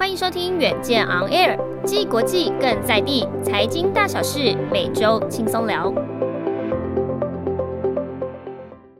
欢迎收听远见 On Air，既国际更在地，财经大小事每周轻松聊。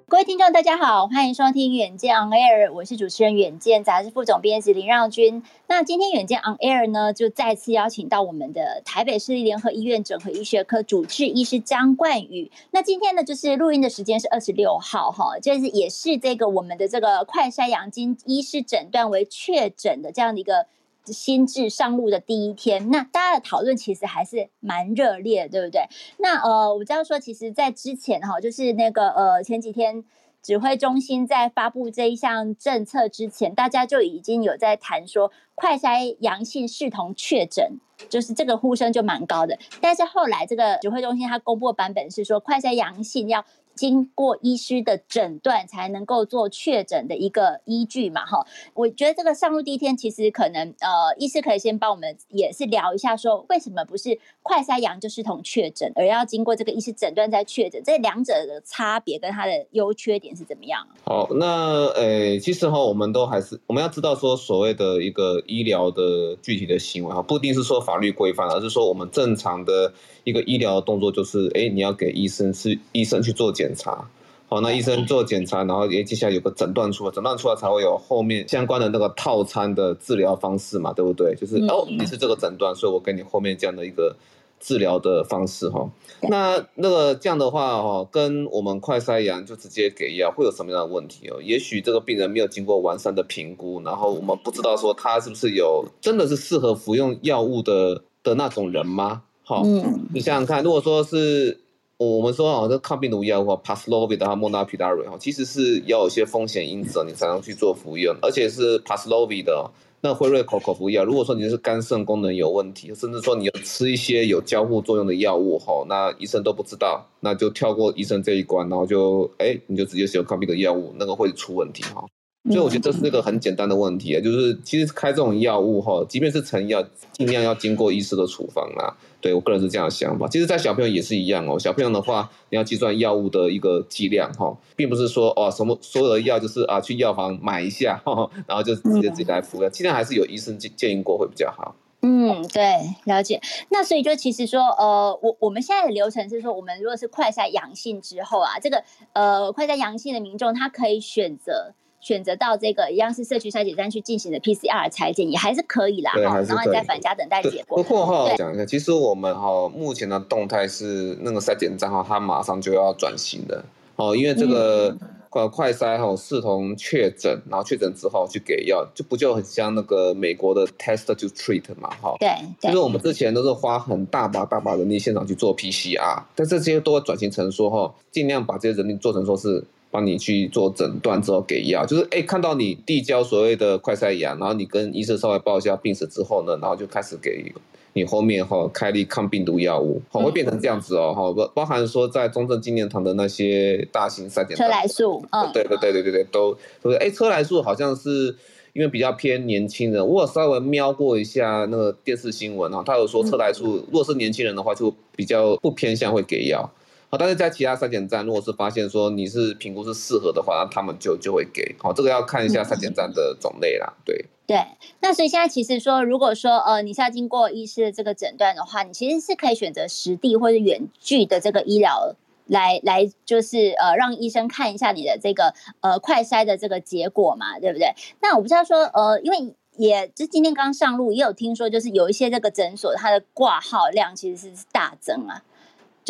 各位听众，大家好，欢迎收听远见 On Air，我是主持人远见杂志副总编辑林让均。那今天远见 On Air 呢，就再次邀请到我们的台北市立联合医院整合医学科主治医师张冠宇。那今天呢，就是录音的时间是二十六号哈，就是也是这个我们的这个快筛阳经医师诊断为确诊的这样的一个。新制上路的第一天，那大家的讨论其实还是蛮热烈，对不对？那呃，我知道说，其实，在之前哈，就是那个呃，前几天指挥中心在发布这一项政策之前，大家就已经有在谈说，快筛阳性视同确诊，就是这个呼声就蛮高的。但是后来这个指挥中心它公布的版本是说，快筛阳性要。经过医师的诊断才能够做确诊的一个依据嘛，哈，我觉得这个上路第一天，其实可能呃，医师可以先帮我们也是聊一下，说为什么不是快筛阳就视同确诊，而要经过这个医师诊断再确诊，这两者的差别跟它的优缺点是怎么样？好，那呃，其实哈，我们都还是我们要知道说，所谓的一个医疗的具体的行为哈，不一定是说法律规范，而是说我们正常的。一个医疗动作就是，哎，你要给医生是医生去做检查，好，那医生做检查，然后也，接下来有个诊断出来，诊断出来才会有后面相关的那个套餐的治疗方式嘛，对不对？就是哦，你是这个诊断，所以我给你后面这样的一个治疗的方式哈。那那个这样的话哈，跟我们快筛阳就直接给药会有什么样的问题哦？也许这个病人没有经过完善的评估，然后我们不知道说他是不是有真的是适合服用药物的的那种人吗？好，你想想看，如果说是我们说哦，这抗病毒药物，Paxlovid 和莫纳皮拉韦哈，其实是要有一些风险因子，你才能去做服用，而且是 Paxlovid 的那辉瑞口口服药。如果说你是肝肾功能有问题，甚至说你有吃一些有交互作用的药物哈，那医生都不知道，那就跳过医生这一关，然后就哎，你就直接使用抗病毒药物，那个会出问题哈。所以我觉得这是一个很简单的问题啊，就是其实开这种药物哈，即便是成药，尽量要经过医师的处方啊。对我个人是这样的想法。其实，在小朋友也是一样哦。小朋友的话，你要计算药物的一个剂量哈，并不是说哦什么所有的药就是啊去药房买一下，然后就直接自己来服药。尽量还是有医生建建议过会比较好。嗯，对，了解。那所以就其实说，呃，我我们现在的流程是说，我们如果是快筛阳性之后啊，这个呃快筛阳性的民众他可以选择。选择到这个一样是社区筛检站去进行的 PCR 采检也还是可以啦，哈，然后你再返家等待结果。不过哈，讲一下，其实我们哈目前的动态是那个筛检站哈，它马上就要转型的哦，因为这个快快筛哈视同确诊，然后确诊之后去给药，就不就很像那个美国的 test to treat 嘛，哈。对。就是我们之前都是花很大把大把人力现场去做 PCR，但这些都会转型成说哈，尽量把这些人力做成说是。帮你去做诊断之后给药，就是哎，看到你递交所谓的快筛阳，然后你跟医生稍微报一下病史之后呢，然后就开始给你后面哈开立抗病毒药物，好会变成这样子哦，哈，包包含说在中正纪念堂的那些大型筛检站，车来素，嗯，对对对对对对，都都是哎，车来素好像是因为比较偏年轻人，我有稍微瞄过一下那个电视新闻哈，他有说车来素如果是年轻人的话，就比较不偏向会给药。好，但是在其他筛检站，如果是发现说你是评估是适合的话，那他们就就会给。好，这个要看一下筛检站的种类啦。对对，那所以现在其实说，如果说呃你是要经过医师的这个诊断的话，你其实是可以选择实地或者远距的这个医疗来来，就是呃让医生看一下你的这个呃快筛的这个结果嘛，对不对？那我不知道说呃，因为也就今天刚上路，也有听说就是有一些这个诊所它的挂号量其实是大增啊。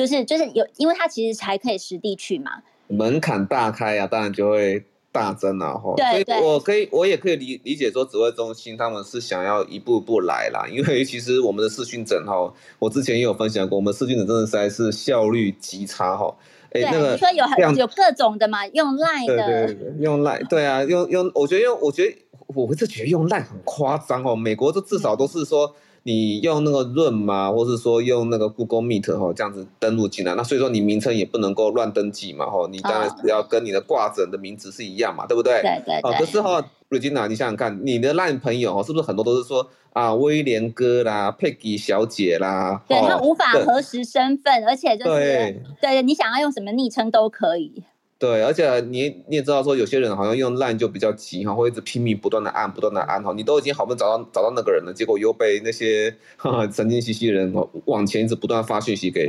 就是就是有，因为他其实还可以实地去嘛，门槛大开啊，当然就会大增了哈。对对，我可以我也可以理理解说，指挥中心他们是想要一步一步来啦，因为其实我们的视讯诊哈，我之前也有分享过，我们视讯诊真的实在是效率极差哈。哎，那个你说有很有各种的嘛，用 Line 的，对对对，用 Line，对啊，用用，我觉得用，我觉得我是觉得用 Line 很夸张哦，美国这至少都是说。嗯你用那个润嘛，或是说用那个 Google Meet 哈，这样子登录进来，那所以说你名称也不能够乱登记嘛，哈，你当然是要跟你的挂诊的名字是一样嘛，对不对？对对对。可是哈，Regina，你想想看，你的 LINE 朋友哈，是不是很多都是说啊，威廉哥啦，佩吉小姐啦？对，他无法核实身份，而且就是对，对，你想要用什么昵称都可以。对，而且你你也知道说，有些人好像用 Line 就比较急哈，会一直拼命不断的按，不断的按哈，你都已经好不容易找到找到那个人了，结果又被那些神经兮兮的人往前一直不断发讯息给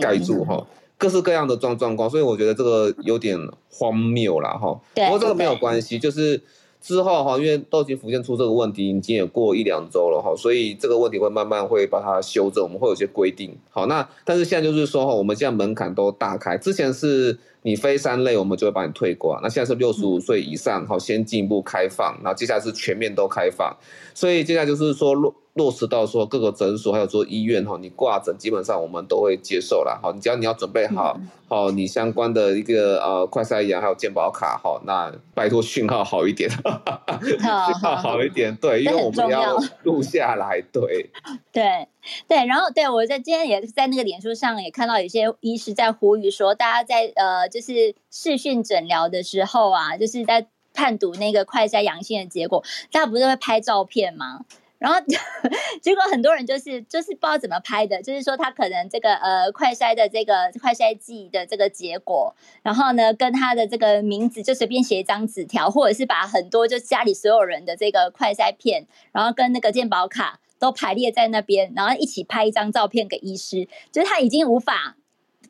盖住哈，各式各样的状状况，所以我觉得这个有点荒谬了哈。不过这个没有关系，就是。之后哈，因为都已经浮现出这个问题，已经也过一两周了哈，所以这个问题会慢慢会把它修正，我们会有些规定。好，那但是现在就是说哈，我们现在门槛都大开，之前是你非三类，我们就会把你退挂，那现在是六十五岁以上，好，先进一步开放，然后接下来是全面都开放，所以接下来就是说落落实到说各个诊所还有说医院哈，你挂诊基本上我们都会接受了，好，你只要你要准备好。好，你相关的一个呃快筛阳还有健保卡，好，那拜托讯号好一点，讯号好一点，对，因为我们要录下来，对，对，对，然后对我在今天也在那个脸书上也看到有些医师在呼吁说，大家在呃就是视讯诊疗的时候啊，就是在判读那个快筛阳性的结果，大家不是会拍照片吗？然后 结果很多人就是就是不知道怎么拍的，就是说他可能这个呃快筛的这个快筛剂的这个结果，然后呢跟他的这个名字就随便写一张纸条，或者是把很多就家里所有人的这个快筛片，然后跟那个健保卡都排列在那边，然后一起拍一张照片给医师，就是他已经无法。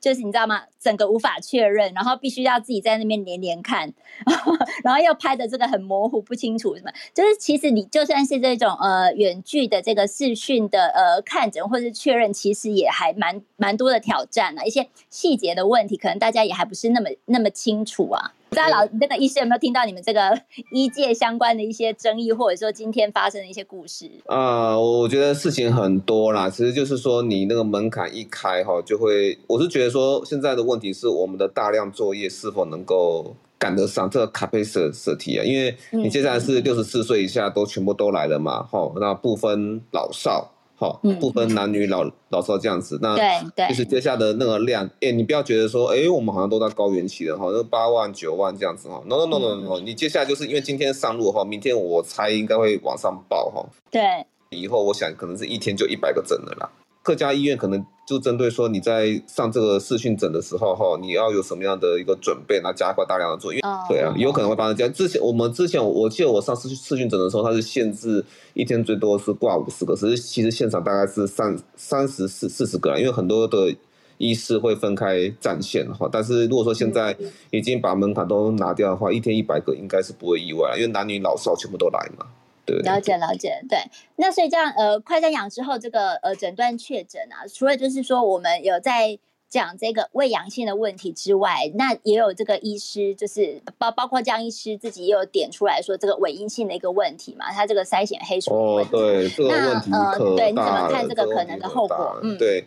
就是你知道吗？整个无法确认，然后必须要自己在那边连连看，然后又拍的这个很模糊不清楚什么。就是其实你就算是这种呃远距的这个视讯的呃看诊或是确认，其实也还蛮蛮多的挑战啊，一些细节的问题，可能大家也还不是那么那么清楚啊。不知道老那个医师有没有听到你们这个医界相关的一些争议，或者说今天发生的一些故事？呃，我觉得事情很多啦，其实就是说你那个门槛一开哈，就会，我是觉得说现在的问题是我们的大量作业是否能够赶得上这个 capacity 啊？因为你接下来是六十四岁以下都全部都来了嘛，哈，那不分老少。好，不分男女老老少这样子，那对对，就是接下来的那个量，哎，你不要觉得说，哎，我们好像都在高原期了哈，那八万九万这样子哈，no no no no no，你接下来就是因为今天上路哈，明天我猜应该会往上报哈，对，以后我想可能是一天就一百个诊了啦。各家医院可能就针对说你在上这个视讯诊的时候哈，你要有什么样的一个准备，然后加快大量的做，因为对啊，有可能会发生这样。之前我们之前我记得我上视视讯诊的时候，它是限制一天最多是挂五十个，可是其实现场大概是三三十四四十个，因为很多的医师会分开战线哈。但是如果说现在已经把门槛都拿掉的话，一天一百个应该是不会意外，因为男女老少全部都来嘛。对，了解了解，对。那所以这样，呃，快筛阳之后，这个呃诊断确诊啊，除了就是说我们有在讲这个胃阳性的问题之外，那也有这个医师，就是包包括江医师自己也有点出来说这个伪阴性的一个问题嘛，他这个筛选黑数哦，对，这个问题那呃，对，你怎么看这个可能的后果？嗯，对。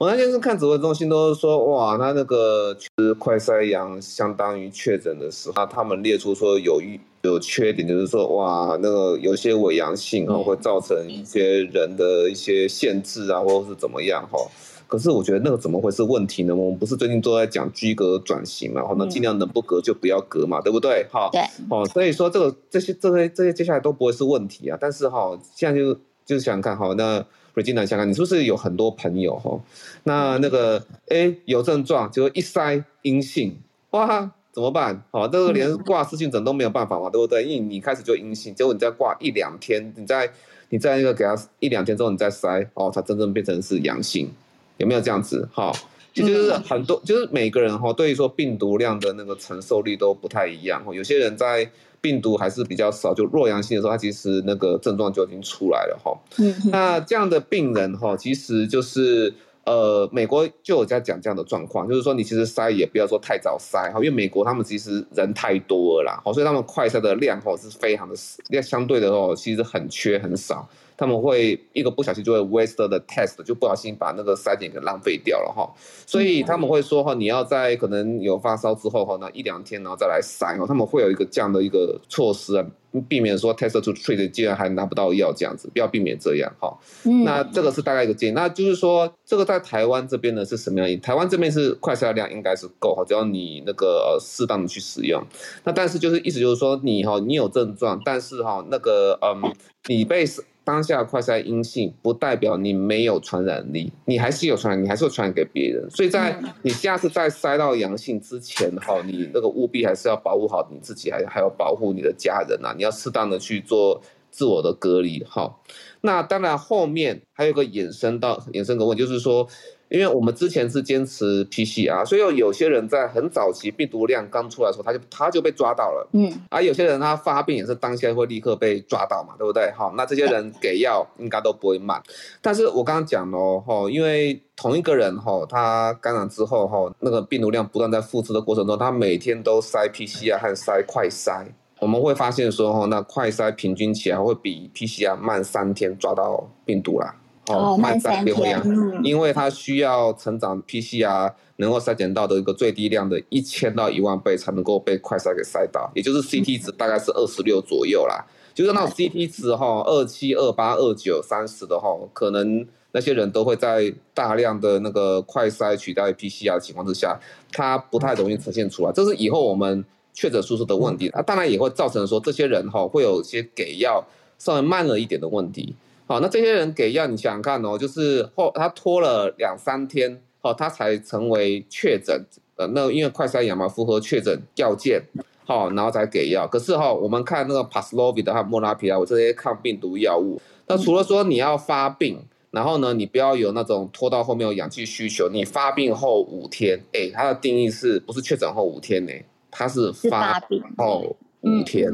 我那天是看指挥中心，都是说哇，他那个就是快筛阳相当于确诊的时候，那他们列出说有一有缺点，就是说哇，那个有些伪阳性哈，会造成一些人的一些限制啊，或者是怎么样哈。可是我觉得那个怎么会是问题呢？我们不是最近都在讲居隔转型嘛，那尽量能不隔就不要隔嘛，对不对？哈，对，哦，所以说这个这些这些这些接下来都不会是问题啊。但是哈，现在就就是想看哈那。进来香港，你是不是有很多朋友哈？那那个哎有症状，结果一筛阴性，哇，怎么办？好，这个连挂视讯诊都没有办法嘛，对不对？因为你开始就阴性，结果你再挂一两天，你再你再那个给他一两天之后你再筛，哦，才真正变成是阳性，有没有这样子？哈，就是很多，就是每个人哈，对于说病毒量的那个承受力都不太一样，有些人在。病毒还是比较少，就弱阳性的时候，它其实那个症状就已经出来了哈。嗯，那这样的病人哈，其实就是呃，美国就有在讲这样的状况，就是说你其实筛也不要说太早筛哈，因为美国他们其实人太多了啦，好，所以他们快筛的量哦是非常的，量相对的哦，其实很缺很少。他们会一个不小心就会 waste the test，就不小心把那个筛检给浪费掉了哈，所以他们会说哈，你要在可能有发烧之后哈，那一两天然后再来筛哦，他们会有一个这样的一个措施啊，避免说 test to treat 竟然还拿不到药这样子，不要避免这样哈。那这个是大概一个建议，那就是说这个在台湾这边呢是什么样？台湾这边是快筛量应该是够哈，只要你那个呃适当的去使用。那但是就是意思就是说你哈，你有症状，但是哈那个嗯，你被当下快筛阴性，不代表你没有传染力，你还是有传染，你还是会传染给别人。所以在你下次再筛到阳性之前，哈，你那个务必还是要保护好你自己，还还要保护你的家人啊！你要适当的去做自我的隔离，哈。那当然后面还有个衍生到衍生个问题，就是说。因为我们之前是坚持 PCR，所以有有些人在很早期病毒量刚出来的时候，他就他就被抓到了。嗯，而有些人他发病也是当下会立刻被抓到嘛，对不对？好，那这些人给药应该都不会慢。但是我刚刚讲了哈，因为同一个人哈，他感染之后哈，那个病毒量不断在复制的过程中，他每天都筛 PCR 和筛快筛，我们会发现说哈，那快筛平均起来会比 PCR 慢三天抓到病毒啦。哦，慢三天，因为它需要成长 PCR 能够筛检到的一个最低量的一千到一万倍才能够被快筛给筛到，也就是 CT 值大概是二十六左右啦。就是那种 CT 值哈，二七、二八、二九、三十的哈，可能那些人都会在大量的那个快筛取代 PCR 的情况之下，它不太容易呈现出来。这是以后我们确诊输出的问题啊，当然也会造成说这些人哈会有一些给药稍微慢了一点的问题。好，那这些人给药，你想想看哦，就是后他拖了两三天，好，他才成为确诊，呃，那因为快筛阳嘛，符合确诊要件，好，然后才给药。可是哈，我们看那个 Paxlovid 和莫拉皮拉，我这些抗病毒药物，那除了说你要发病，然后呢，你不要有那种拖到后面有氧气需求，你发病后五天，哎，它的定义是不是确诊后五天呢？它是发病后。五天，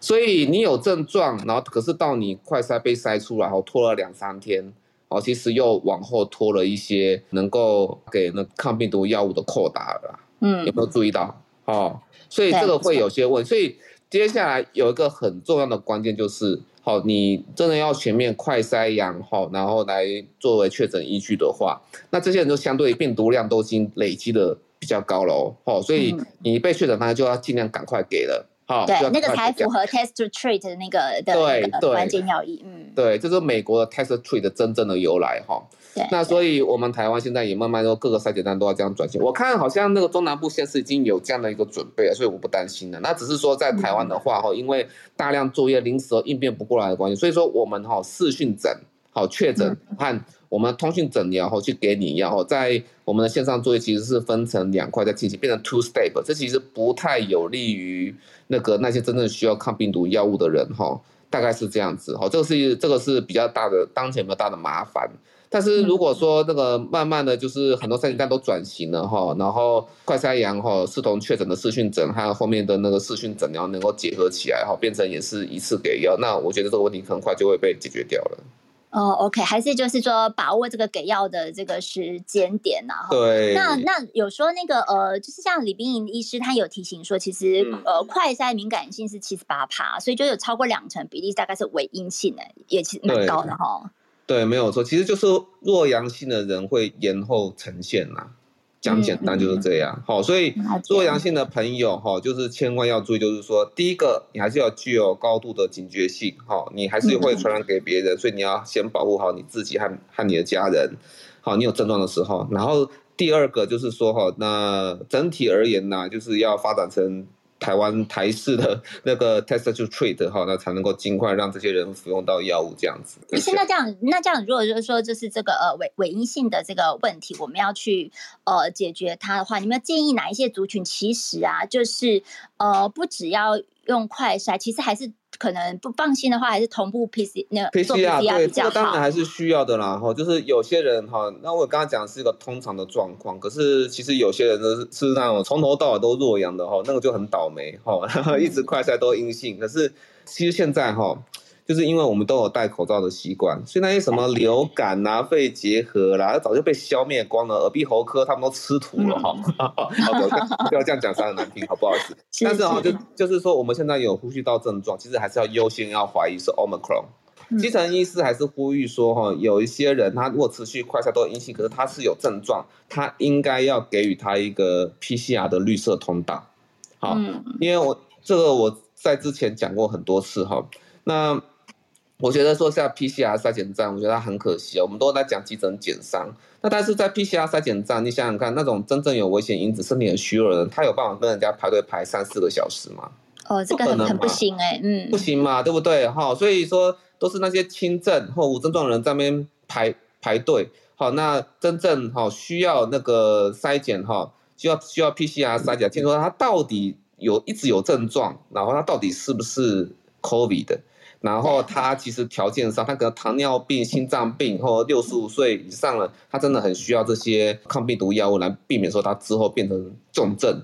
所以你有症状，然后可是到你快筛被筛出来后拖了两三天，哦，其实又往后拖了一些能够给那抗病毒药物的扩大了，嗯，有没有注意到？哦，所以这个会有些问，所以接下来有一个很重要的关键就是，好，你真的要全面快筛阳好，然后来作为确诊依据的话，那这些人就相对病毒量都已经累积的比较高了哦，好，所以你被确诊，他就要尽量赶快给了。好，对，那个才符合 test to treat 的那个的关键要义。嗯，对，这是美国的 test to treat 的真正的由来哈。对，那所以我们台湾现在也慢慢说各个筛检站都要这样转型。我看好像那个中南部县市已经有这样的一个准备了，所以我不担心了。那只是说在台湾的话哈，因为大量作业临时应变不过来的关系，所以说我们哈视讯诊好确诊和。我们通讯诊疗后去给你药，在我们的线上作业其实是分成两块在进行，变成 two step，这其实不太有利于那个那些真正需要抗病毒药物的人哈，大概是这样子哈，这个是这个是比较大的当前比较大的麻烦。但是如果说那个慢慢的就是很多筛检站都转型了哈，然后快筛阳哈视同确诊的视讯诊还有后面的那个视讯诊疗能够结合起来哈，变成也是一次给药，那我觉得这个问题很快就会被解决掉了。哦，OK，还是就是说把握这个给药的这个时间点呐。对。那那有说那个呃，就是像李冰莹医师他有提醒说，其实、嗯、呃快筛敏感性是七十八趴，所以就有超过两成比例大概是伪阴性的，也其实蛮高的哈。对，没有错，其实就是弱阳性的人会延后呈现呐。讲简单就是这样，好、嗯，所以弱阳性的朋友哈，就是千万要注意，就是说，第一个你还是要具有高度的警觉性，哈，你还是会传染给别人，所以你要先保护好你自己和和你的家人，好，你有症状的时候，然后第二个就是说哈，那整体而言呢，就是要发展成。台湾台式的那个 test to treat 哈，那才能够尽快让这些人服用到药物这样子。其实那这样，那这样，如果就是说，就是这个呃伪伪阴性的这个问题，我们要去呃解决它的话，你们建议哪一些族群？其实啊，就是呃不只要用快筛，其实还是。可能不放心的话，还是同步 PC 那 PCR 对，这个当然还是需要的啦。哈，就是有些人哈，那我刚刚讲的是一个通常的状况，可是其实有些人呢是那种从头到尾都弱阳的哈，那个就很倒霉哈，一直快筛都阴性，可是其实现在哈。就是因为我们都有戴口罩的习惯，所以那些什么流感啊、肺结核啦，早就被消灭光了。耳鼻喉科他们都吃土了哈，不要这样讲，伤人难听，好不好意思？但是哈，就就是说，我们现在有呼吸道症状，其实还是要优先要怀疑是 Omicron。基层医师还是呼吁说，哈，有一些人他如果持续快筛都阴性，可是他是有症状，他应该要给予他一个 PCR 的绿色通道。好，因为我这个我在之前讲过很多次哈，那。我觉得说像 PCR 筛检站，我觉得它很可惜啊。我们都在讲急诊减伤，那但是在 PCR 筛检站，你想想看，那种真正有危险因子、身体很虚弱的人，他有办法跟人家排队排三四个小时吗？哦，这个很很不行哎、欸，嗯，不行嘛，对不对？哈，所以说都是那些轻症或无症状的人在那边排排队。好，那真正哈需要那个筛检哈，需要需要 PCR 筛检，听说他到底有一直有症状，然后他到底是不是 COVID 的？然后他其实条件上，他可能糖尿病、心脏病，或六十五岁以上了，他真的很需要这些抗病毒药物来避免说他之后变成重症。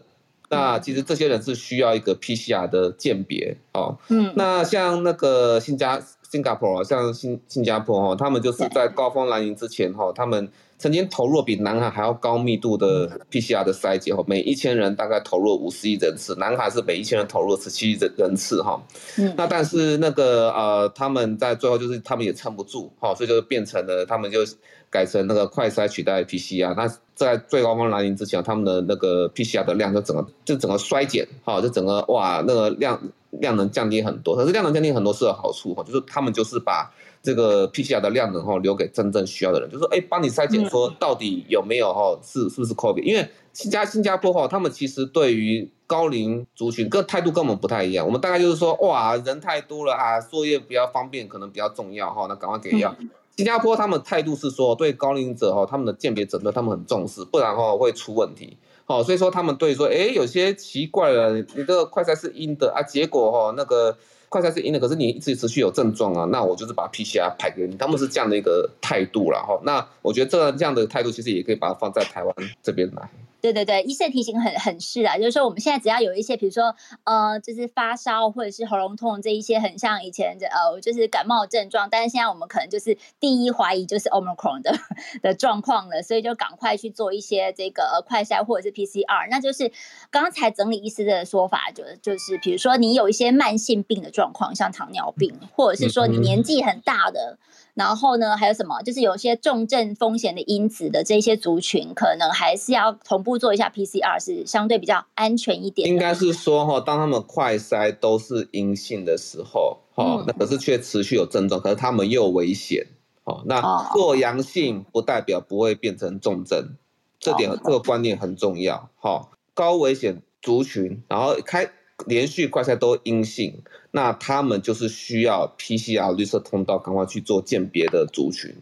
那其实这些人是需要一个 PCR 的鉴别哦。嗯，那像那个新加。新加坡像新新加坡哈，他们就是在高峰来临之前哈，他们曾经投入比南海还要高密度的 PCR 的筛检哈，每一千人大概投入五十亿人次，南海是每一千人投入十七亿人人次哈。嗯，那但是那个呃，他们在最后就是他们也撑不住哈，所以就变成了他们就改成那个快筛取代 PCR。那在最高峰来临之前，他们的那个 PCR 的量就整个就整个衰减哈，就整个哇那个量。量能降低很多，可是量能降低很多是有好处哈，就是他们就是把这个 PCR 的量能哈留给真正需要的人，就是说哎，帮你筛检说到底有没有哈是是不是 COVID？因为新加新加坡哈，他们其实对于高龄族群跟态度跟我们不太一样，我们大概就是说哇人太多了啊，作业比较方便可能比较重要哈，那赶快给药。新加坡他们态度是说对高龄者哈，他们的鉴别诊断他们很重视，不然哈会出问题。哦，所以说他们对说，哎，有些奇怪了，你这个快筛是阴的啊，结果哈、哦，那个快筛是阴的，可是你一直持续有症状啊，那我就是把 PCR 派给你，他们是这样的一个态度了哈。那我觉得这这样的态度其实也可以把它放在台湾这边来。对对对，医生提醒很很是啊，就是说我们现在只要有一些，比如说呃，就是发烧或者是喉咙痛这一些很像以前的呃，就是感冒症状，但是现在我们可能就是第一怀疑就是 Omicron 的的状况了，所以就赶快去做一些这个呃快筛或者是 PCR。那就是刚才整理医师的说法，就就是比如说你有一些慢性病的状况，像糖尿病，或者是说你年纪很大的。然后呢，还有什么？就是有些重症风险的因子的这些族群，可能还是要同步做一下 PCR，是相对比较安全一点。应该是说哈，当他们快筛都是阴性的时候，哈、嗯，那可是却持续有症状，可是他们又危险，哦，那做阳性不代表不会变成重症，哦、这点这个观念很重要，哈，高危险族群，然后开。连续快筛都阴性，那他们就是需要 PCR 绿色通道，赶快去做鉴别的族群。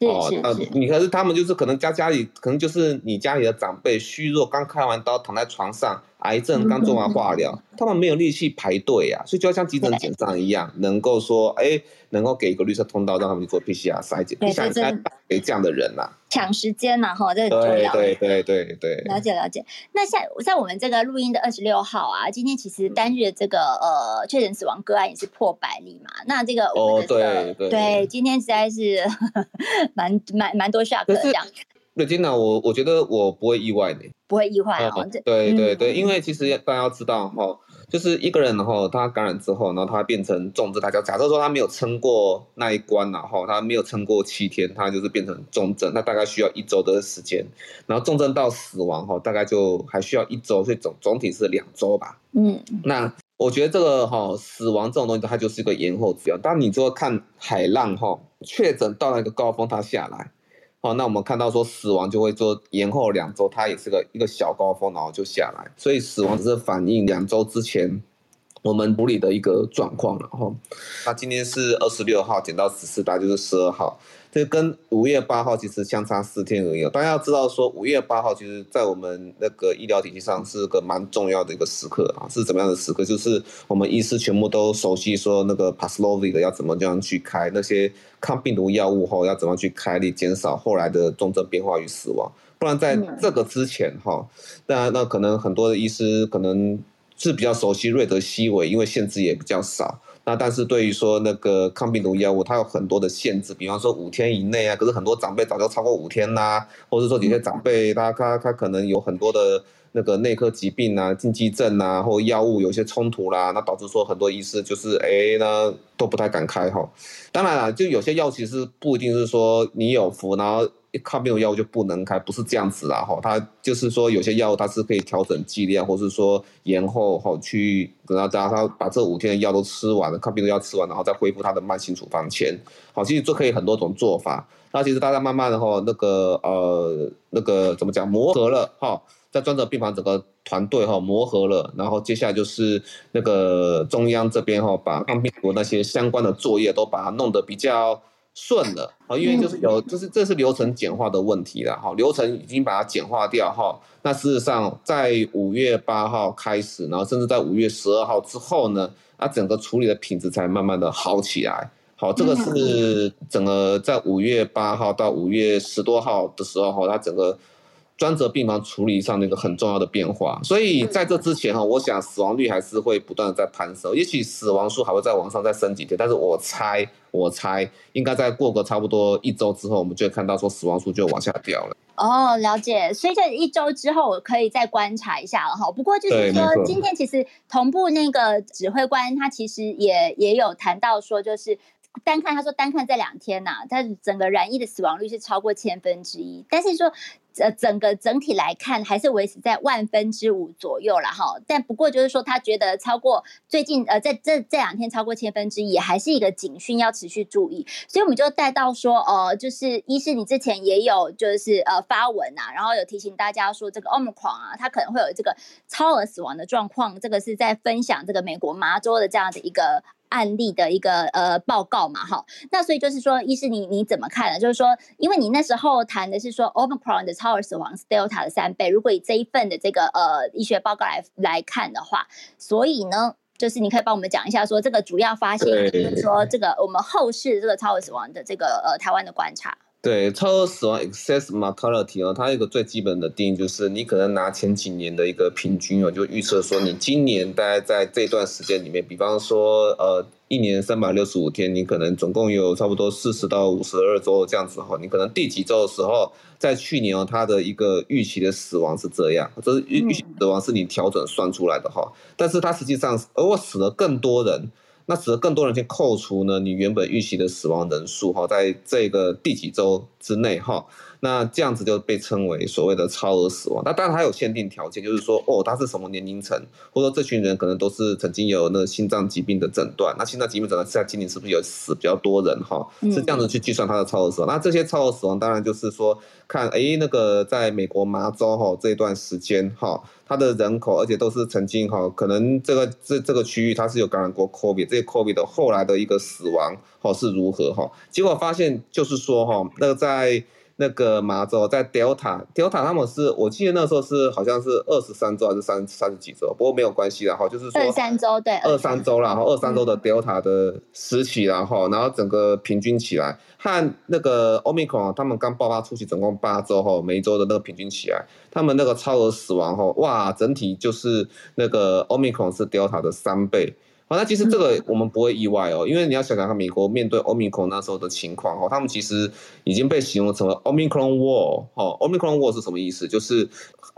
哦，呃，你可是他们就是可能家家里可能就是你家里的长辈虚弱，刚开完刀躺在床上，癌症刚做完化疗，他们没有力气排队啊，所以就要像急诊简上一样，能够说哎。能够给一个绿色通道，让他们去做 PCR 筛检，你想应该给这样的人呐、啊，抢时间呐，哈，这很重要。对对对对对，了解了解。那像在我们这个录音的二十六号啊，今天其实单日的这个呃确诊死亡个案也是破百例嘛。那这个我们的、这个、哦对对，对，今天实在是 蛮蛮蛮多 shock 的这样。瑞金娜，我我觉得我不会意外的，不会意外啊、哦。对对对，因为其实大家要知道哈。就是一个人，然后他感染之后，然后他变成重症，他就假设说他没有撑过那一关，然后他没有撑过七天，他就是变成重症，那大概需要一周的时间，然后重症到死亡哈，大概就还需要一周，所以总总体是两周吧。嗯，那我觉得这个哈死亡这种东西，它就是一个延后指标。当你就看海浪哈，确诊到那个高峰，它下来。哦，那我们看到说死亡就会做延后两周，它也是个一个小高峰，然后就下来，所以死亡只是反映两周之前我们处理的一个状况了哈。那今天是二十六号减到十四，大概就是十二号。这跟五月八号其实相差四天而已。大家要知道说，五月八号其实在我们那个医疗体系上是个蛮重要的一个时刻啊。是怎么样的时刻？就是我们医师全部都熟悉说那个 Paxlovid 的要怎么这样去开，那些抗病毒药物后要怎么去开力，减少后来的重症变化与死亡。不然在这个之前哈，当然那可能很多的医师可能是比较熟悉瑞德西韦，因为限制也比较少。那但是对于说那个抗病毒药物，它有很多的限制，比方说五天以内啊，可是很多长辈早就超过五天啦、啊，或者说有些长辈他他他可能有很多的那个内科疾病啊、禁忌症啊，或药物有些冲突啦，那导致说很多医师就是哎呢都不太敢开哈。当然了，就有些药其实不一定是说你有服，然后抗病毒药物就不能开，不是这样子啦哈。它就是说有些药物它是可以调整剂量，或是说延后哈去等到大家把这五天的药都吃完了，抗病毒药吃完，然后再恢复他的慢性处方签。好，其实就可以很多种做法。那其实大家慢慢的哈，那个呃那个怎么讲磨合了哈，在专责病房整个团队哈磨合了，然后接下来就是那个中央这边哈，把抗病毒那些相关的作业都把它弄得比较顺了啊，因为就是有就是这是流程简化的问题了哈，流程已经把它简化掉哈。那事实上在五月八号开始，然后甚至在五月十二号之后呢，啊整个处理的品质才慢慢的好起来。好，这个是整个在五月八号到五月十多号的时候，哈，它整个专责病房处理上的一个很重要的变化。所以在这之前，哈，我想死亡率还是会不断的在攀升，也许死亡数还会再往上再升几天，但是我猜，我猜应该在过个差不多一周之后，我们就会看到说死亡数就往下掉了。哦，了解。所以这一周之后，我可以再观察一下了哈。不过就是说，今天其实同步那个指挥官他其实也也有谈到说，就是。单看他说单看这两天呐、啊，他整个染疫的死亡率是超过千分之一，但是说呃整个整体来看还是维持在万分之五左右了哈。但不过就是说他觉得超过最近呃在这这两天超过千分之一，还是一个警讯要持续注意。所以我们就带到说呃就是一是你之前也有就是呃发文啊，然后有提醒大家说这个 Omicron 啊，它可能会有这个超额死亡的状况，这个是在分享这个美国麻州的这样的一个。案例的一个呃报告嘛，哈，那所以就是说，医师你你怎么看呢？就是说，因为你那时候谈的是说，Omicron 的超额死亡是 Delta 的三倍，如果以这一份的这个呃医学报告来来看的话，所以呢，就是你可以帮我们讲一下，说这个主要发现，就是说这个我们后世这个超额死亡的这个呃台湾的观察。对，超额死亡 excess mortality 哦，它一个最基本的定义就是，你可能拿前几年的一个平均哦，就预测说你今年大概在这段时间里面，比方说呃一年三百六十五天，你可能总共有差不多四十到五十二周这样子哈，你可能第几周的时候，在去年哦，它的一个预期的死亡是这样，这是预预期死亡是你调整算出来的哈，但是它实际上而我死了更多人。那使得更多人去扣除呢，你原本预期的死亡人数哈，在这个第几周之内哈。那这样子就被称为所谓的超额死亡。那当然还有限定条件，就是说哦，他是什么年龄层，或者说这群人可能都是曾经有那个心脏疾病的诊断。那心脏疾病诊断在今年是不是有死比较多人哈？是这样子去计算他的超额死亡。那这些超额死亡当然就是说看哎那个在美国麻州哈这一段时间哈，他的人口而且都是曾经哈，可能这个这这个区域它是有感染过 COVID，这些 COVID 的后来的一个死亡哈是如何哈？结果发现就是说哈，那个在那个麻州在 Delta，Delta 他们是我记得那时候是好像是二十三周还是三三十几周，不过没有关系啦哈，就是说二三周对，二三周啦，然后二三周的 Delta 的时期然后然后整个平均起来和那个 Omicron 他们刚爆发初期总共八周后每一周的那个平均起来，他们那个超额死亡后哇，整体就是那个 Omicron 是 Delta 的三倍。好，那其实这个我们不会意外哦，因为你要想想看，美国面对 Omicron 那时候的情况哈，他们其实已经被形容成为 Omicron War 哈，Omicron War 是什么意思？就是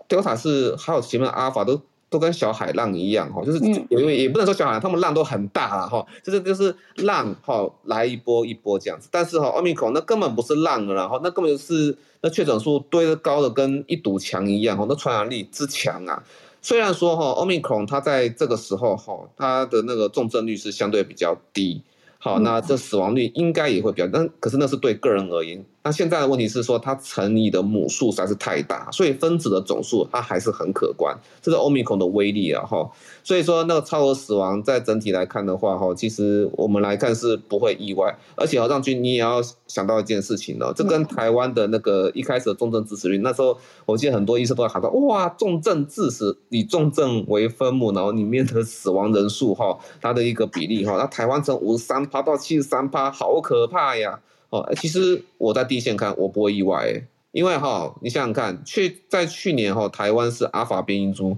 Delta 是还有前面的 Alpha 都都跟小海浪一样哈，就是因为也不能说小海浪，他们浪都很大了哈，就是就是浪哈来一波一波这样子，但是哈 Omicron 那根本不是浪了，然后那根本就是那确诊数堆得高的跟一堵墙一样哈，那传染力之强啊。虽然说哈奥密克戎它在这个时候哈，它的那个重症率是相对比较低，好，那这死亡率应该也会比较，但可是那是对个人而言。那现在的问题是说，它乘以的母数实在是太大，所以分子的总数它还是很可观，这是 Omicron 的威力啊哈。所以说那个超额死亡在整体来看的话哈，其实我们来看是不会意外，而且何尚君你也要想到一件事情呢，这跟台湾的那个一开始的重症致死率，那时候我记得很多医生都在喊到哇，重症致死以重症为分母，然后里面的死亡人数哈，它的一个比例哈，那台湾从五十三趴到七十三趴，好可怕呀。哦，其实我在第一线看，我不会意外诶，因为哈，你想想看，去在去年哈，台湾是阿法变异株，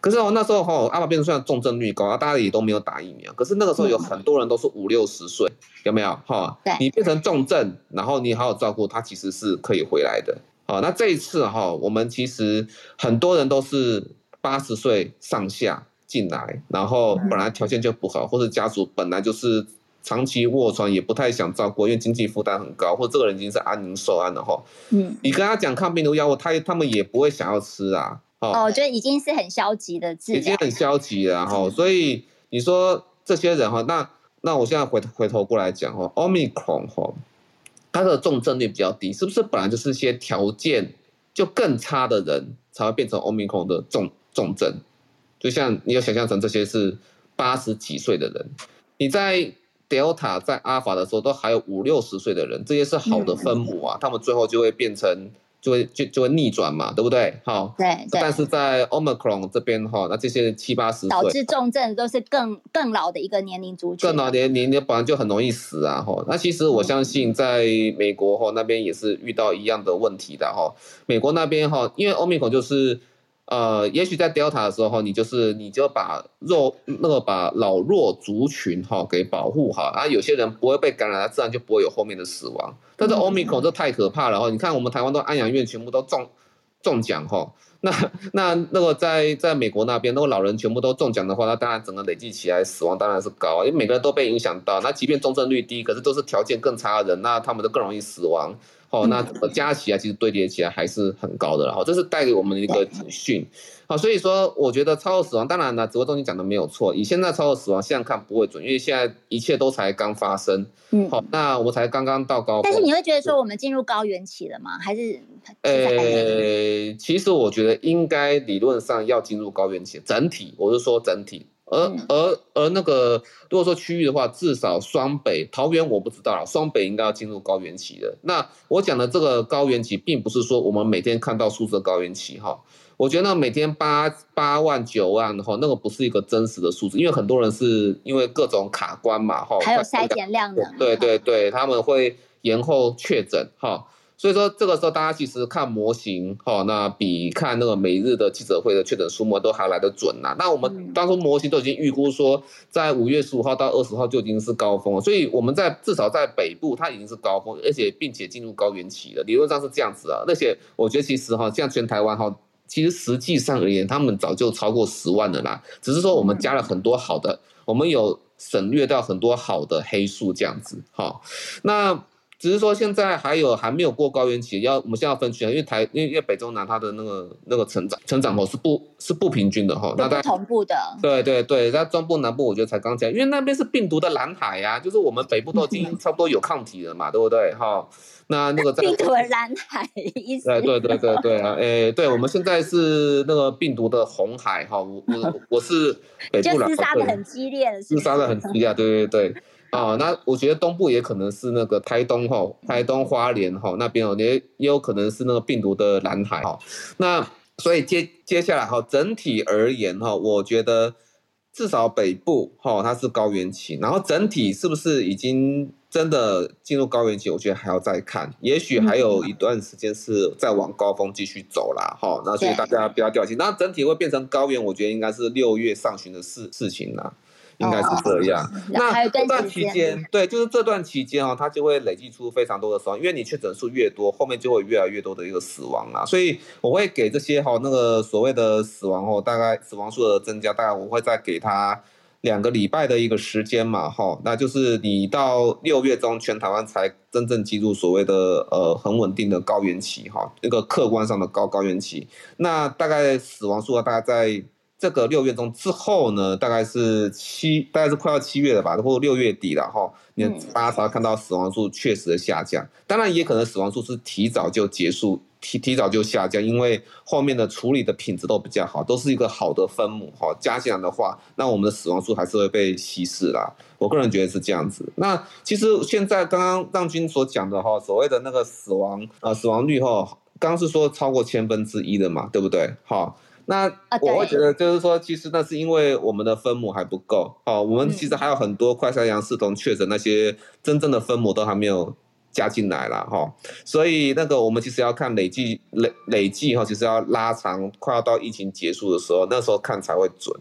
可是哦那时候哈，阿法变异株虽然重症率高，啊，大家也都没有打疫苗，可是那个时候有很多人都是五六十岁，有没有哈？对，你变成重症，然后你好好照顾他，其实是可以回来的。好，那这一次哈，我们其实很多人都是八十岁上下进来，然后本来条件就不好，或者家族本来就是。长期卧床，也不太想照顾，因为经济负担很高，或者这个人已经是安宁受安了哈。嗯，你跟他讲抗病毒药物，他他们也不会想要吃啊。哦，我觉得已经是很消极的治疗，已经很消极了哈。所以你说这些人哈，那那我现在回回头过来讲哈，Omicron 哈，它的重症率比较低，是不是本来就是一些条件就更差的人才会变成 Omicron 的重重症？就像你要想象成这些是八十几岁的人，你在 Delta 在阿尔法的时候都还有五六十岁的人，这些是好的分母啊，他们最后就会变成。就会就就会逆转嘛，对不对？好，对，对。但是在 Omicron 这边哈，那这些七八十岁导致重症都是更更老的一个年龄族群，更老年龄，你本来就很容易死啊哈。那其实我相信在美国哈那边也是遇到一样的问题的哈。美国那边哈，因为 Omicron 就是。呃，也许在 Delta 的时候，你就是你就把弱那个把老弱族群哈给保护好，啊，有些人不会被感染，自然就不会有后面的死亡。但是 Omicron 这太可怕了哈！你看我们台湾都安养院全部都中中奖哈，那那那个在在美国那边，那个老人全部都中奖的话，那当然整个累计起来死亡当然是高，因为每个人都被影响到。那即便重症率低，可是都是条件更差的人，那他们都更容易死亡。哦，那加起来其实堆叠起来还是很高的，然后这是带给我们的一个警讯。好，所以说我觉得超额死亡，当然了，直播中心讲的没有错。以现在超额死亡现在看不会准，因为现在一切都才刚发生。嗯，好，那我们才刚刚到高。但是你会觉得说我们进入高原期了吗？还是？呃，其实我觉得应该理论上要进入高原期，整体我是说整体。而而而那个，如果说区域的话，至少双北、桃园我不知道了，双北应该要进入高原期的。那我讲的这个高原期，并不是说我们每天看到数字高原期哈。我觉得每天八八万、九万哈，那个不是一个真实的数字，因为很多人是因为各种卡关嘛哈。还有筛检量的。对对对，他们会延后确诊哈。所以说这个时候大家其实看模型，哈，那比看那个每日的记者会的确诊数目都还来得准呐。那我们当初模型都已经预估说，在五月十五号到二十号就已经是高峰了，所以我们在至少在北部它已经是高峰，而且并且进入高原期了，理论上是这样子啊。而且我觉得其实哈，像全台湾哈，其实实际上而言，他们早就超过十万了啦，只是说我们加了很多好的，我们有省略掉很多好的黑数这样子，哈，那。只是说现在还有还没有过高原期，要我们现在要分区啊，因为台因为因为北中南它的那个那个成长成长哦是不是不平均的哈，那不同步的。对对对，在中部南部我觉得才刚讲，因为那边是病毒的蓝海呀、啊，就是我们北部都已经差不多有抗体了嘛，对不对哈？那那个在 病毒的蓝海意思？对对对对对啊，哎，对我们现在是那个病毒的红海哈，我我我是北部厮杀的很激烈，厮杀的很激烈，对对对。啊、哦，那我觉得东部也可能是那个台东哈，台东花莲哈那边哦，也也有可能是那个病毒的蓝海哈。那所以接接下来哈，整体而言哈，我觉得至少北部哈它是高原期，然后整体是不是已经真的进入高原期？我觉得还要再看，也许还有一段时间是再往高峰继续走啦。哈。那所以大家不要掉心，那整体会变成高原，我觉得应该是六月上旬的事事情啦。应该是这样。那这段期间，对，就是这段期间哦，它就会累积出非常多的死亡，因为你确诊数越多，后面就会越来越多的一个死亡啦。所以我会给这些哈那个所谓的死亡后，大概死亡数的增加，大概我会再给他两个礼拜的一个时间嘛哈。那就是你到六月中，全台湾才真正进入所谓的呃很稳定的高原期哈，那个客观上的高高原期。那大概死亡数大概在。这个六月中之后呢，大概是七，大概是快要七月了吧，或者六月底了哈。你大家才看到死亡数确实的下降，当然也可能死亡数是提早就结束，提提早就下降，因为后面的处理的品质都比较好，都是一个好的分母哈。加起来的话，那我们的死亡数还是会被稀释啦。我个人觉得是这样子。那其实现在刚刚让军所讲的哈，所谓的那个死亡啊，死亡率哈，刚刚是说超过千分之一的嘛，对不对？哈。那我会觉得，就是说，其实那是因为我们的分母还不够。好，我们其实还有很多快筛阳视同确诊那些真正的分母都还没有加进来了哈。所以那个我们其实要看累计累累计哈，其实要拉长，快要到疫情结束的时候，那时候看才会准。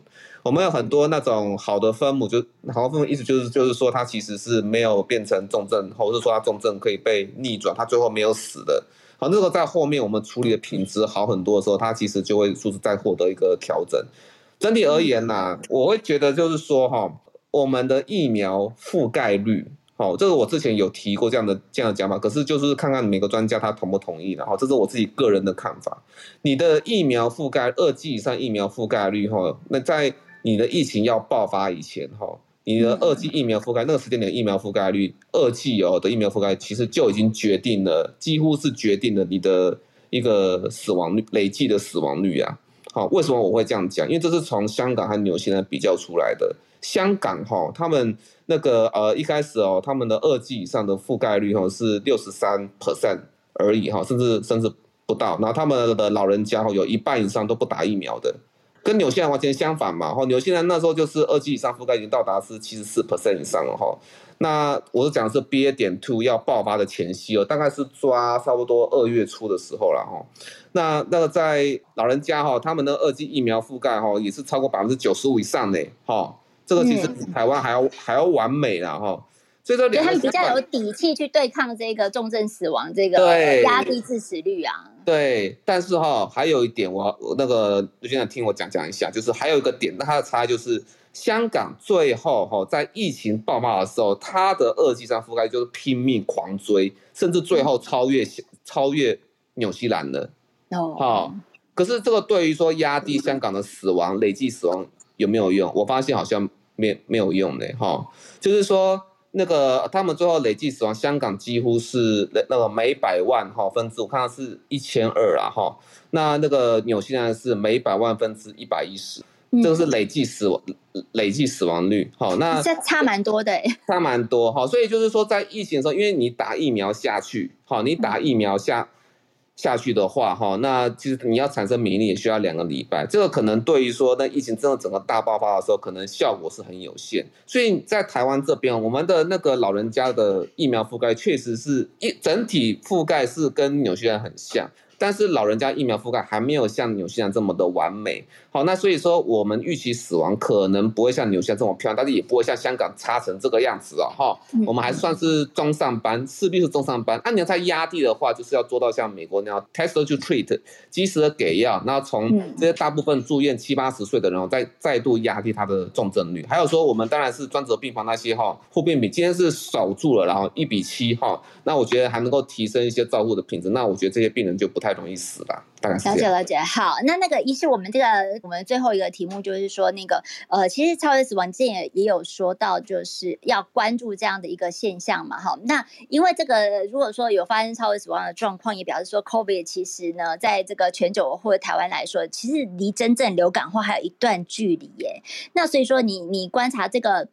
我们有很多那种好的分母，就好的分母意思就是就是说它其实是没有变成重症，或者是说它重症可以被逆转，它最后没有死的。好，那个在后面我们处理的品质好很多的时候，它其实就会就是再获得一个调整。整体而言呐、啊，我会觉得就是说哈，我们的疫苗覆盖率，哦，这个我之前有提过这样的这样的讲法，可是就是看看每个专家他同不同意，然后这是我自己个人的看法。你的疫苗覆盖二剂以上疫苗覆盖率，哈，那在你的疫情要爆发以前，哈，你的二剂疫苗覆盖那个时间点疫苗覆盖率，二剂哦的疫苗覆盖其实就已经决定了，几乎是决定了你的一个死亡率累计的死亡率啊。好，为什么我会这样讲？因为这是从香港和纽西兰比较出来的。香港哈，他们那个呃一开始哦，他们的二剂以上的覆盖率哈是六十三 percent 而已哈，甚至甚至不到。然后他们的老人家哈有一半以上都不打疫苗的，跟纽西兰完全相反嘛。哈，纽西兰那时候就是二剂以上覆盖已经到达是七十四 percent 以上了哈。那我是讲的是 BA 点 two 要爆发的前夕哦，大概是抓差不多二月初的时候了哈。那那个在老人家哈，他们的二剂疫苗覆盖哈也是超过百分之九十五以上的哈。这个其实比台湾还要、嗯、还要完美了哈。所以说，他们比较有底气去对抗这个重症死亡这个压低致死率啊。对，但是哈还有一点我，我那个就现在听我讲讲一下，就是还有一个点，那它的差异就是。香港最后哈，在疫情爆发的时候，它的二剂上覆盖就是拼命狂追，甚至最后超越超越纽西兰了。哦，好，可是这个对于说压低香港的死亡累计死亡有没有用？我发现好像没没有用的哈。就是说那个他们最后累计死亡，香港几乎是那那个每百万哈分之，我看到是一千二啊哈。那那个纽西兰是每百万分之一百一十。这个是累计死亡，累计死亡率，好，那这差蛮多的，差蛮多，哈，所以就是说，在疫情的时候，因为你打疫苗下去，好，你打疫苗下下去的话，哈，那其实你要产生免疫力也需要两个礼拜，这个可能对于说那疫情真的整个大爆发的时候，可能效果是很有限，所以在台湾这边，我们的那个老人家的疫苗覆盖确实是一整体覆盖是跟纽西兰很像。但是老人家疫苗覆盖还没有像纽西兰这么的完美，好，那所以说我们预期死亡可能不会像纽西兰这么漂亮，但是也不会像香港差成这个样子哦，哈，我们还算是中上班，势必是中上班。按你要再压低的话，就是要做到像美国那样 test to treat，及时的给药，然后从这些大部分住院七八十岁的人，再再度压低他的重症率。还有说我们当然是专责病房那些哈，护病比今天是守住了，然后一比七哈，那我觉得还能够提升一些照顾的品质，那我觉得这些病人就不太。容易死吧？了解了解。好，那那个一是，我们这个我们最后一个题目就是说，那个呃，其实超越死亡之前也也有说到，就是要关注这样的一个现象嘛。哈，那因为这个如果说有发生超越死亡的状况，也表示说 COVID 其实呢，在这个全球或者台湾来说，其实离真正流感化还有一段距离耶。那所以说，你你观察这个。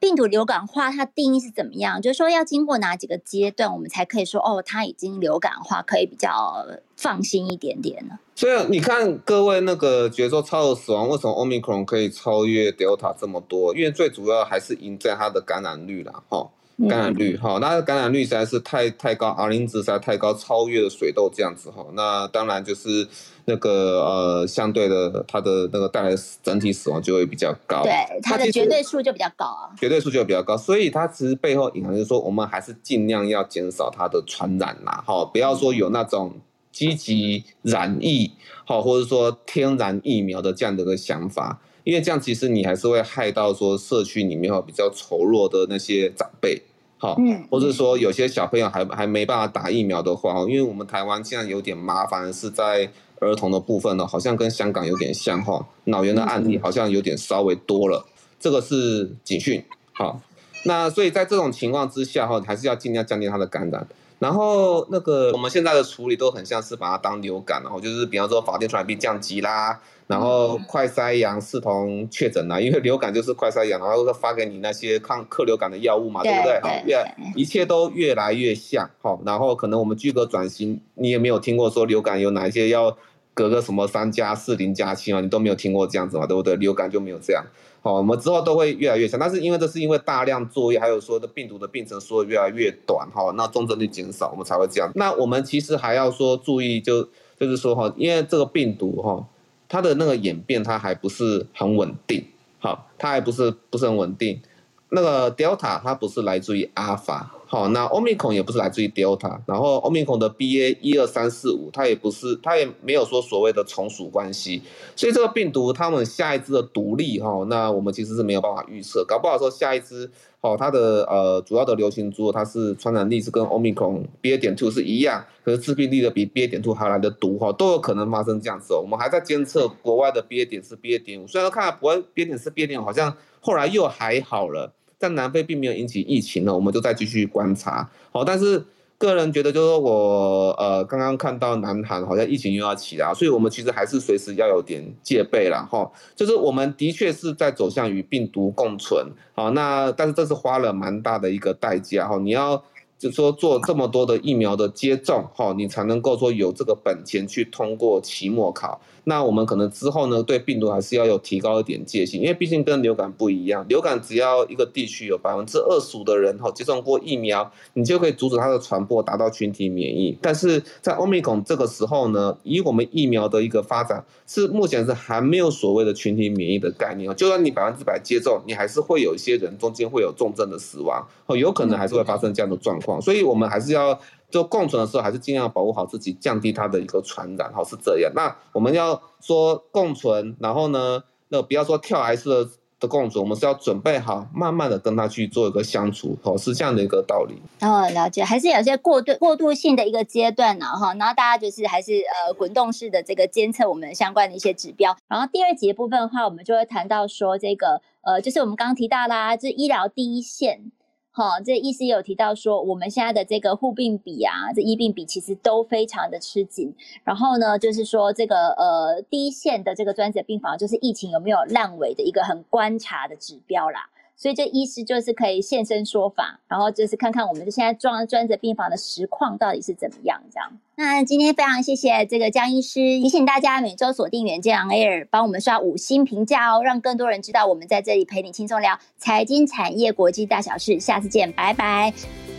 病毒流感化，它定义是怎么样？就是说要经过哪几个阶段，我们才可以说哦，它已经流感化，可以比较放心一点点呢？所以你看，各位那个觉得说超额死亡，为什么 Omicron 可以超越 Delta 这么多？因为最主要还是赢在它的感染率了，哈。感染率哈，那感染率实在是太太高，R 零值实在太高，超越了水痘这样子哈。那当然就是那个呃，相对的，它的那个带来整体死亡就会比较高。对，它的绝对数就比较高啊。绝对数就比较高，所以它其实背后隐含就是说，我们还是尽量要减少它的传染啦，哈，不要说有那种积极染疫，哈，或者说天然疫苗的这样的一个想法，因为这样其实你还是会害到说社区里面哈比较丑弱的那些长辈。好，或者说有些小朋友还还没办法打疫苗的话，因为我们台湾现在有点麻烦，是在儿童的部分呢，好像跟香港有点像哈，脑炎的案例好像有点稍微多了，这个是警讯。好，那所以在这种情况之下哈，还是要尽量降低它的感染。然后那个我们现在的处理都很像是把它当流感，然后就是比方说法定传染病降级啦。然后快筛阳视同确诊啦，因为流感就是快筛阳，然后发给你那些抗克流感的药物嘛，对，不对？好，越一切都越来越像，好，然后可能我们居隔转型，你也没有听过说流感有哪一些要隔个什么三加四零加七嘛，你都没有听过这样子嘛，对不对？流感就没有这样，好，我们之后都会越来越强，但是因为这是因为大量作业，还有说的病毒的病程说越来越短，哈，那重症率减少，我们才会这样。那我们其实还要说注意就，就就是说哈，因为这个病毒哈。它的那个演变，它还不是很稳定，好，它还不是不是很稳定。那个 Delta 它不是来自于 Alpha，好，那 Omicron 也不是来自于 Delta，然后 Omicron 的 BA 一二三四五，它也不是，它也没有说所谓的从属关系，所以这个病毒它们下一支的独立哈，那我们其实是没有办法预测，搞不好说下一支，好，它的呃主要的流行株它是传染力是跟 Omicron BA 点 two 是一样，可是致病力的比 BA 点 two 还来的毒哈，都有可能发生这样子哦。我们还在监测国外的 BA 点四、BA 点五，虽然说看来国外 BA 点四、BA 点五好像后来又还好了。在南非并没有引起疫情呢，我们就再继续观察。好，但是个人觉得，就是我呃刚刚看到南韩好像疫情又要起来，所以我们其实还是随时要有点戒备了。哈。就是我们的确是在走向与病毒共存，好，那但是这是花了蛮大的一个代价哈。你要就是说做这么多的疫苗的接种，哈，你才能够说有这个本钱去通过期末考。那我们可能之后呢，对病毒还是要有提高一点戒心，因为毕竟跟流感不一样。流感只要一个地区有百分之二十五的人哈接种过疫苗，你就可以阻止它的传播，达到群体免疫。但是在 Omicron 这个时候呢，以我们疫苗的一个发展，是目前是还没有所谓的群体免疫的概念。就算你百分之百接种，你还是会有一些人中间会有重症的死亡，哦，有可能还是会发生这样的状况。所以我们还是要。就共存的时候，还是尽量保护好自己，降低它的一个传染，好，是这样。那我们要说共存，然后呢，那不要说跳崖式的共存，我们是要准备好，慢慢的跟他去做一个相处，好，是这样的一个道理。哦，了解，还是有些过渡过渡性的一个阶段呢，哈。然后大家就是还是呃滚动式的这个监测我们相关的一些指标。然后第二节部分的话，我们就会谈到说这个呃，就是我们刚刚提到啦，就是医疗第一线。好，这医师有提到说，我们现在的这个护病比啊，这医病比其实都非常的吃紧。然后呢，就是说这个呃第一线的这个专责病房，就是疫情有没有烂尾的一个很观察的指标啦。所以这医师就是可以现身说法，然后就是看看我们现在装专责病房的实况到底是怎么样这样。那今天非常谢谢这个江医师，提醒大家每周锁定远见昂 Air，帮我们刷五星评价哦，让更多人知道我们在这里陪你轻松聊财经产业国际大小事。下次见，拜拜。